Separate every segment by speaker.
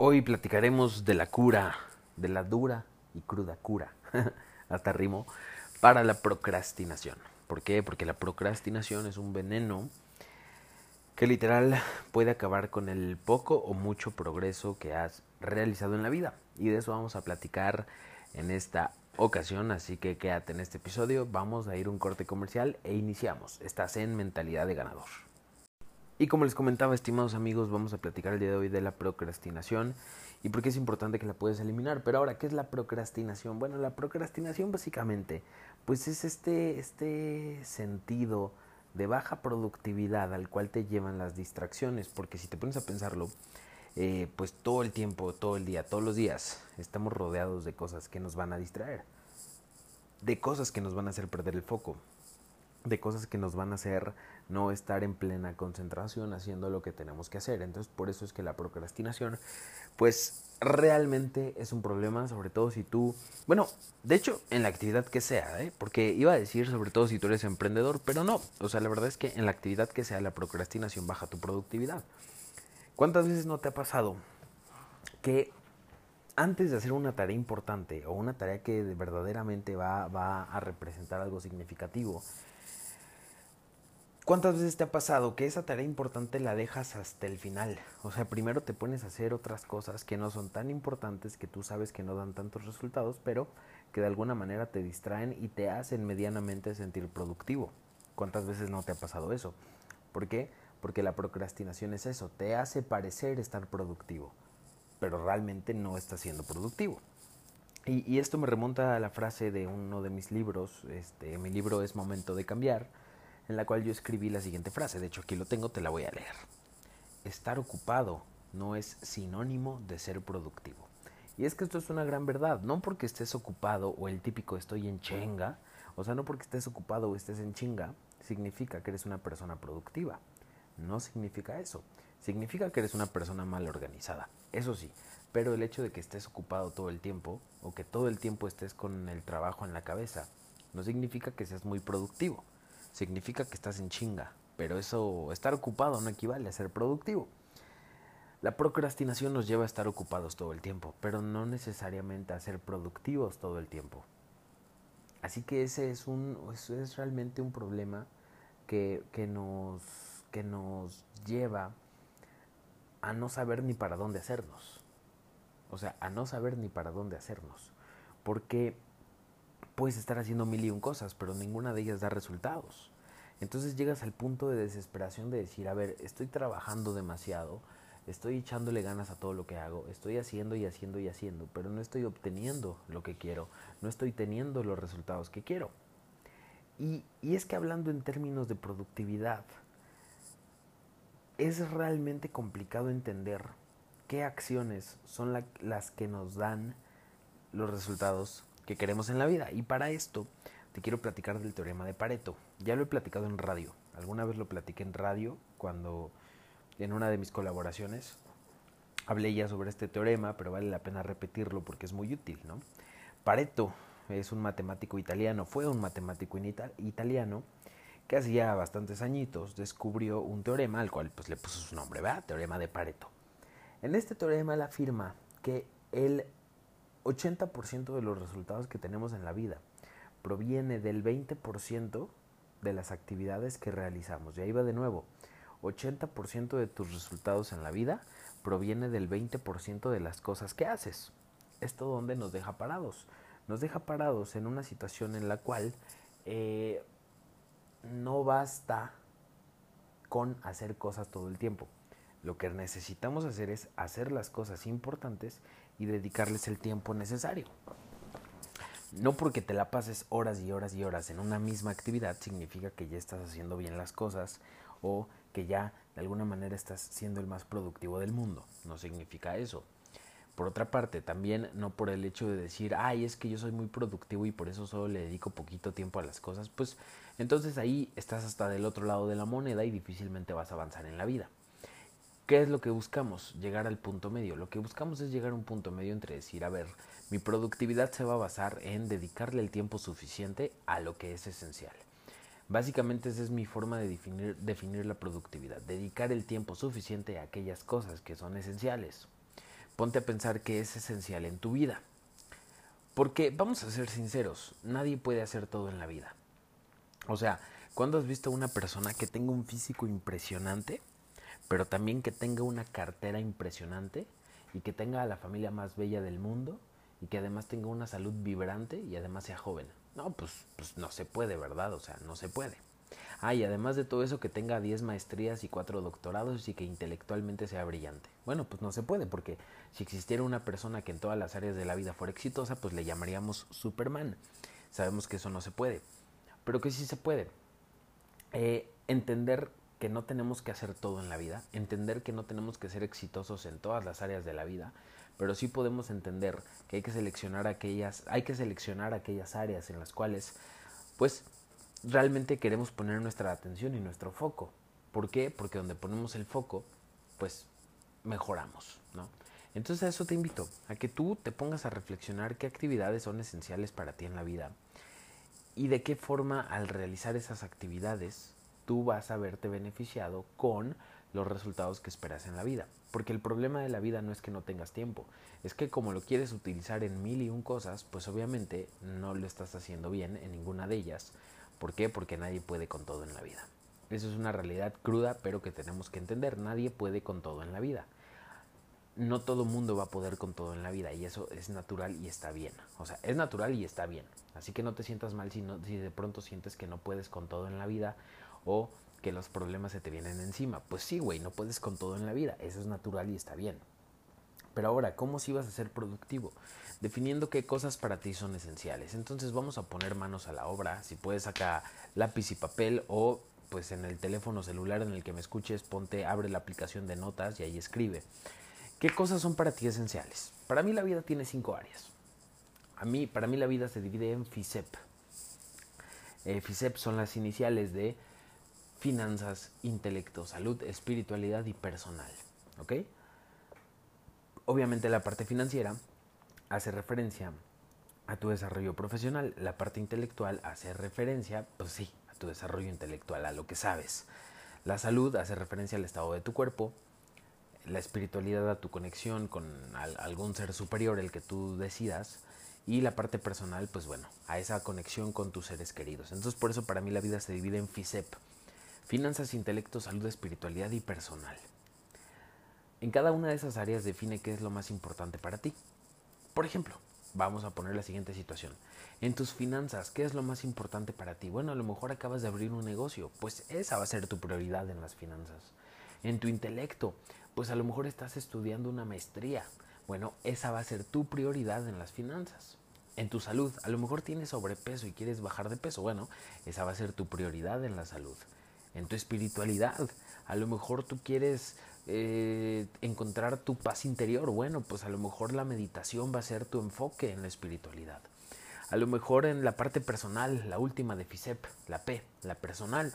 Speaker 1: Hoy platicaremos de la cura, de la dura y cruda cura, hasta rimo, para la procrastinación. ¿Por qué? Porque la procrastinación es un veneno que literal puede acabar con el poco o mucho progreso que has realizado en la vida. Y de eso vamos a platicar en esta ocasión, así que quédate en este episodio, vamos a ir un corte comercial e iniciamos. Estás en mentalidad de ganador. Y como les comentaba, estimados amigos, vamos a platicar el día de hoy de la procrastinación y por qué es importante que la puedes eliminar. Pero ahora, ¿qué es la procrastinación? Bueno, la procrastinación básicamente, pues es este, este sentido de baja productividad al cual te llevan las distracciones, porque si te pones a pensarlo, eh, pues todo el tiempo, todo el día, todos los días, estamos rodeados de cosas que nos van a distraer, de cosas que nos van a hacer perder el foco, de cosas que nos van a hacer no estar en plena concentración haciendo lo que tenemos que hacer. Entonces, por eso es que la procrastinación, pues realmente es un problema, sobre todo si tú, bueno, de hecho, en la actividad que sea, ¿eh? porque iba a decir sobre todo si tú eres emprendedor, pero no, o sea, la verdad es que en la actividad que sea la procrastinación baja tu productividad. ¿Cuántas veces no te ha pasado que antes de hacer una tarea importante o una tarea que verdaderamente va, va a representar algo significativo, ¿Cuántas veces te ha pasado que esa tarea importante la dejas hasta el final? O sea, primero te pones a hacer otras cosas que no son tan importantes, que tú sabes que no dan tantos resultados, pero que de alguna manera te distraen y te hacen medianamente sentir productivo. ¿Cuántas veces no te ha pasado eso? ¿Por qué? Porque la procrastinación es eso, te hace parecer estar productivo, pero realmente no estás siendo productivo. Y, esto me remonta a la frase de uno de mis libros, este, mi libro es Momento de Cambiar, en la cual yo escribí la siguiente frase, de hecho aquí lo tengo, te la voy a leer. Estar ocupado no es sinónimo de ser productivo. Y es que esto es una gran verdad, no porque estés ocupado o el típico estoy en chinga, o sea, no porque estés ocupado o estés en chinga, significa que eres una persona productiva. No significa eso. Significa que eres una persona mal organizada. Eso sí, pero el hecho de que estés ocupado todo el tiempo o que todo el tiempo estés con el trabajo en la cabeza, no significa que seas muy productivo significa que estás en chinga, pero eso, estar ocupado no equivale a ser productivo. La procrastinación nos lleva a estar ocupados todo el tiempo, pero no necesariamente a ser productivos todo el tiempo. Así que ese es, un, es realmente un problema que, que, nos, que nos lleva a no saber ni para dónde hacernos. O sea, a no saber ni para dónde hacernos. Porque puedes estar haciendo mil y un cosas, pero ninguna de ellas da resultados. Entonces llegas al punto de desesperación de decir, a ver, estoy trabajando demasiado, estoy echándole ganas a todo lo que hago, estoy haciendo y haciendo y haciendo, pero no estoy obteniendo lo que quiero, no estoy teniendo los resultados que quiero. Y, es que hablando en términos de productividad, es realmente complicado entender qué acciones son las que nos dan los resultados que queremos en la vida. Y para esto te quiero platicar del teorema de Pareto. Ya lo he platicado en radio. Alguna vez lo platiqué en radio cuando en una de mis colaboraciones hablé ya sobre este teorema, pero vale la pena repetirlo porque es muy útil, ¿no? Pareto es un matemático italiano, fue un matemático italiano que hacía bastantes añitos descubrió un teorema al cual pues le puso su nombre, ¿verdad? Teorema de Pareto. En este teorema él afirma que el 80% de los resultados que tenemos en la vida proviene del 20% de las actividades que realizamos. Y ahí va de nuevo. 80% de tus resultados en la vida proviene del 20% de las cosas que haces. Esto donde nos deja parados. Nos deja parados en una situación en la cual eh, no basta con hacer cosas todo el tiempo. Lo que necesitamos hacer es hacer las cosas importantes y dedicarles el tiempo necesario. No porque te la pases horas y horas y horas en una misma actividad significa que ya estás haciendo bien las cosas o que ya de alguna manera estás siendo el más productivo del mundo. No significa eso. Por otra parte, también no por el hecho de decir, ay, es que yo soy muy productivo y por eso solo le dedico poquito tiempo a las cosas, pues entonces ahí estás hasta del otro lado de la moneda y difícilmente vas a avanzar en la vida. ¿Qué es lo que buscamos? Llegar al punto medio. Lo que buscamos es llegar a un punto medio entre decir, a ver, mi productividad se va a basar en dedicarle el tiempo suficiente a lo que es esencial. Básicamente esa es mi forma de definir, definir la productividad, dedicar el tiempo suficiente a aquellas cosas que son esenciales. ponte a pensar qué es esencial en tu vida. Porque vamos a ser sinceros, nadie puede hacer todo en la vida. O sea, ¿cuándo has visto a una persona que tenga un físico impresionante, pero también que tenga una cartera impresionante y que tenga a la familia más bella del mundo y que además tenga una salud vibrante y además sea joven? No, pues, pues no se puede, ¿verdad? O sea, no se puede. Ah, y además de todo eso que tenga 10 maestrías y 4 doctorados y que intelectualmente sea brillante. Bueno, pues no se puede porque si existiera una persona que en todas las áreas de la vida fuera exitosa, pues le llamaríamos Superman. Sabemos que eso no se puede. Pero que sí se puede. Eh, entender que no tenemos que hacer todo en la vida, entender que no tenemos que ser exitosos en todas las áreas de la vida, pero sí podemos entender que hay que seleccionar aquellas, hay que seleccionar aquellas áreas en las cuales, pues, realmente queremos poner nuestra atención y nuestro foco. ¿Por qué? Porque donde ponemos el foco, pues mejoramos, ¿no? Entonces a eso te invito, a que tú te pongas a reflexionar qué actividades son esenciales para ti en la vida y de qué forma al realizar esas actividades tú vas a verte beneficiado con los resultados que esperas en la vida. Porque el problema de la vida no es que no tengas tiempo, es que como lo quieres utilizar en mil y un cosas, pues obviamente no lo estás haciendo bien en ninguna de ellas ¿Por qué? Porque nadie puede con todo en la vida. Eso es una realidad cruda, pero que tenemos que entender. Nadie puede con todo en la vida. No todo mundo va a poder con todo en la vida y eso es natural y está bien. O sea, es natural y está bien. Así que no te sientas mal si, si de pronto sientes que no puedes con todo en la vida o que los problemas se te vienen encima. Pues sí, güey, no puedes con todo en la vida. Eso es natural y está bien. Pero ahora, ¿cómo si vas a ser productivo? Definiendo qué cosas para ti son esenciales. Entonces vamos a poner manos a la obra. Si puedes sacar lápiz y papel o pues en el teléfono celular en el que me escuches, ponte, abre la aplicación de notas y ahí escribe. ¿Qué cosas son para ti esenciales? Para mí la vida tiene cinco áreas. A mí, para mí la vida se divide en FISEP. Eh, FISEP son las iniciales de finanzas, intelecto, salud, espiritualidad y personal. ¿Ok? Obviamente la parte financiera hace referencia a tu desarrollo profesional, la parte intelectual hace referencia, pues sí, a tu desarrollo intelectual, a lo que sabes. La salud hace referencia al estado de tu cuerpo, la espiritualidad a tu conexión con algún ser superior, el que tú decidas, y la parte personal, pues bueno, a esa conexión con tus seres queridos. Entonces por eso para mí la vida se divide en FISEP, finanzas, intelecto, salud, espiritualidad y personal. En cada una de esas áreas define qué es lo más importante para ti. Por ejemplo, vamos a poner la siguiente situación. En tus finanzas, ¿qué es lo más importante para ti? Bueno, a lo mejor acabas de abrir un negocio, pues esa va a ser tu prioridad en las finanzas. En tu intelecto, pues a lo mejor estás estudiando una maestría. Bueno, esa va a ser tu prioridad en las finanzas. En tu salud, a lo mejor tienes sobrepeso y quieres bajar de peso. Bueno, esa va a ser tu prioridad en la salud. En tu espiritualidad, a lo mejor tú quieres eh, encontrar tu paz interior. Bueno, pues a lo mejor la meditación va a ser tu enfoque en la espiritualidad. A lo mejor en la parte personal, la última de FISEP, la P, la personal.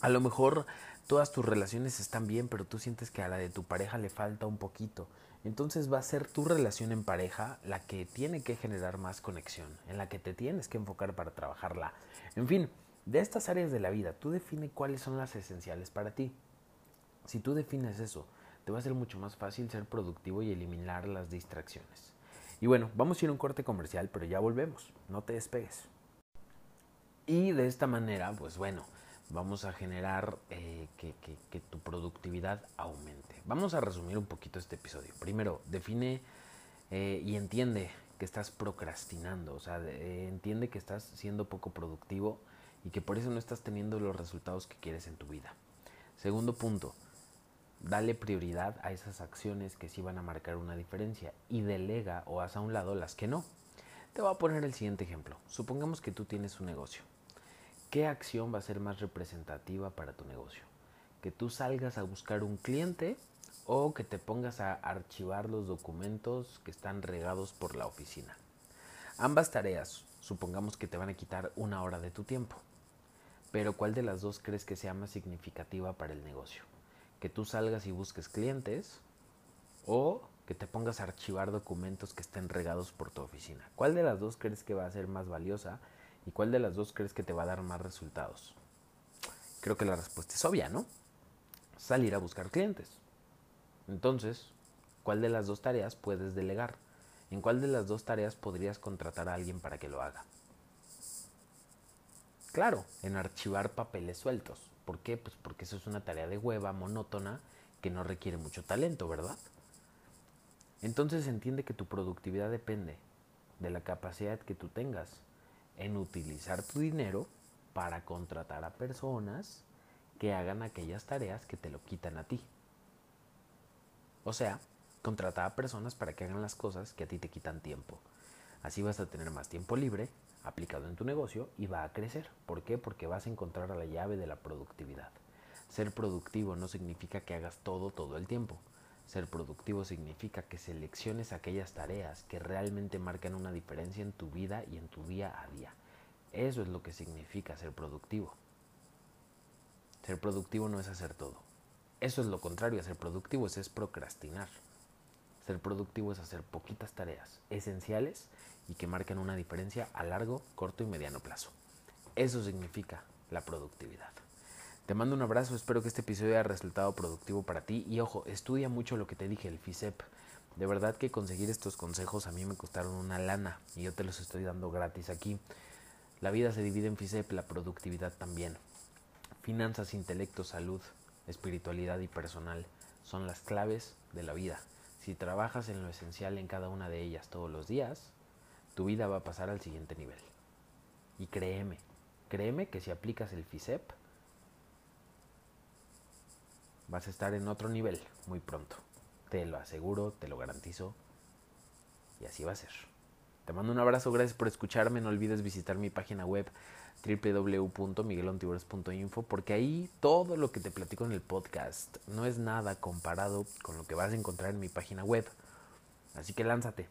Speaker 1: A lo mejor todas tus relaciones están bien, pero tú sientes que a la de tu pareja le falta un poquito. Entonces va a ser tu relación en pareja la que tiene que generar más conexión, en la que te tienes que enfocar para trabajarla. En fin, de estas áreas de la vida, tú define cuáles son las esenciales para ti. Si tú defines eso, te va a ser mucho más fácil ser productivo y eliminar las distracciones. Y bueno, vamos a ir a un corte comercial, pero ya volvemos, no te despegues. Y de esta manera, pues bueno, vamos a generar eh, que, tu productividad aumente. Vamos a resumir un poquito este episodio. Primero, define eh, y entiende que estás procrastinando, o sea, eh, entiende que estás siendo poco productivo y que por eso no estás teniendo los resultados que quieres en tu vida. Segundo punto, Dale prioridad a esas acciones que sí van a marcar una diferencia y delega o haz a un lado las que no. Te voy a poner el siguiente ejemplo. Supongamos que tú tienes un negocio. ¿Qué acción va a ser más representativa para tu negocio? ¿Que tú salgas a buscar un cliente o que te pongas a archivar los documentos que están regados por la oficina? Ambas tareas, supongamos que te van a quitar una hora de tu tiempo. Pero ¿cuál de las dos crees que sea más significativa para el negocio? que tú salgas y busques clientes o que te pongas a archivar documentos que estén regados por tu oficina. ¿Cuál de las dos crees que va a ser más valiosa y cuál de las dos crees que te va a dar más resultados? Creo que la respuesta es obvia, ¿no? Salir a buscar clientes. Entonces, ¿Cuál de las dos tareas puedes delegar? ¿En cuál de las dos tareas podrías contratar a alguien para que lo haga? Claro, en archivar papeles sueltos. ¿Por qué? Pues porque eso es una tarea de hueva, monótona, que no requiere mucho talento, ¿verdad? Entonces entiende que tu productividad depende de la capacidad que tú tengas en utilizar tu dinero para contratar a personas que hagan aquellas tareas que te lo quitan a ti. O sea, contratar a personas para que hagan las cosas que a ti te quitan tiempo. Así vas a tener más tiempo libre aplicado en tu negocio y va a crecer. ¿Por qué? Porque vas a encontrar la llave de la productividad. Ser productivo no significa que hagas todo todo el tiempo. Ser productivo significa que selecciones aquellas tareas que realmente marcan una diferencia en tu vida y en tu día a día. Eso es lo que significa ser productivo. Ser productivo no es hacer todo. Eso es lo contrario a ser productivo, es, procrastinar. Ser productivo es hacer poquitas tareas esenciales y que marquen una diferencia a largo, corto y mediano plazo. Eso significa la productividad. Te mando un abrazo, espero que este episodio haya resultado productivo para ti y ojo, estudia mucho lo que te dije, el FISEP. De verdad que conseguir estos consejos a mí me costaron una lana y yo te los estoy dando gratis aquí. La vida se divide en FISEP, la productividad también. Finanzas, intelecto, salud, espiritualidad y personal son las claves de la vida. Si trabajas en lo esencial en cada una de ellas todos los días, tu vida va a pasar al siguiente nivel. Y créeme, créeme que si aplicas el FISEP, vas a estar en otro nivel muy pronto. Te lo aseguro, te lo garantizo. Y así va a ser. Te mando un abrazo, gracias por escucharme. No olvides visitar mi página web www.miguelontibores.info porque ahí todo lo que te platico en el podcast no es nada comparado con lo que vas a encontrar en mi página web. Así que lánzate.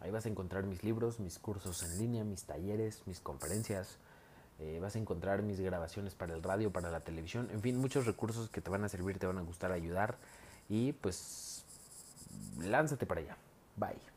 Speaker 1: Ahí vas a encontrar mis libros, mis cursos en línea, mis talleres, mis conferencias, eh, vas a encontrar mis grabaciones para el radio, para la televisión, en fin, muchos recursos que te van a servir, te van a gustar ayudar y pues lánzate para allá. Bye.